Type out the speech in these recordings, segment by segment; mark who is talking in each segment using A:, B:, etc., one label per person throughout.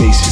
A: spaces.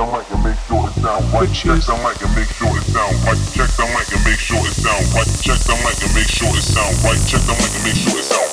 A: Check the mic and make sure it sound right. Check the mic and make sure it sound right. Check the mic and make sure it sound right. Check the mic and make sure it sound right. Check the mic and make sure it sound right.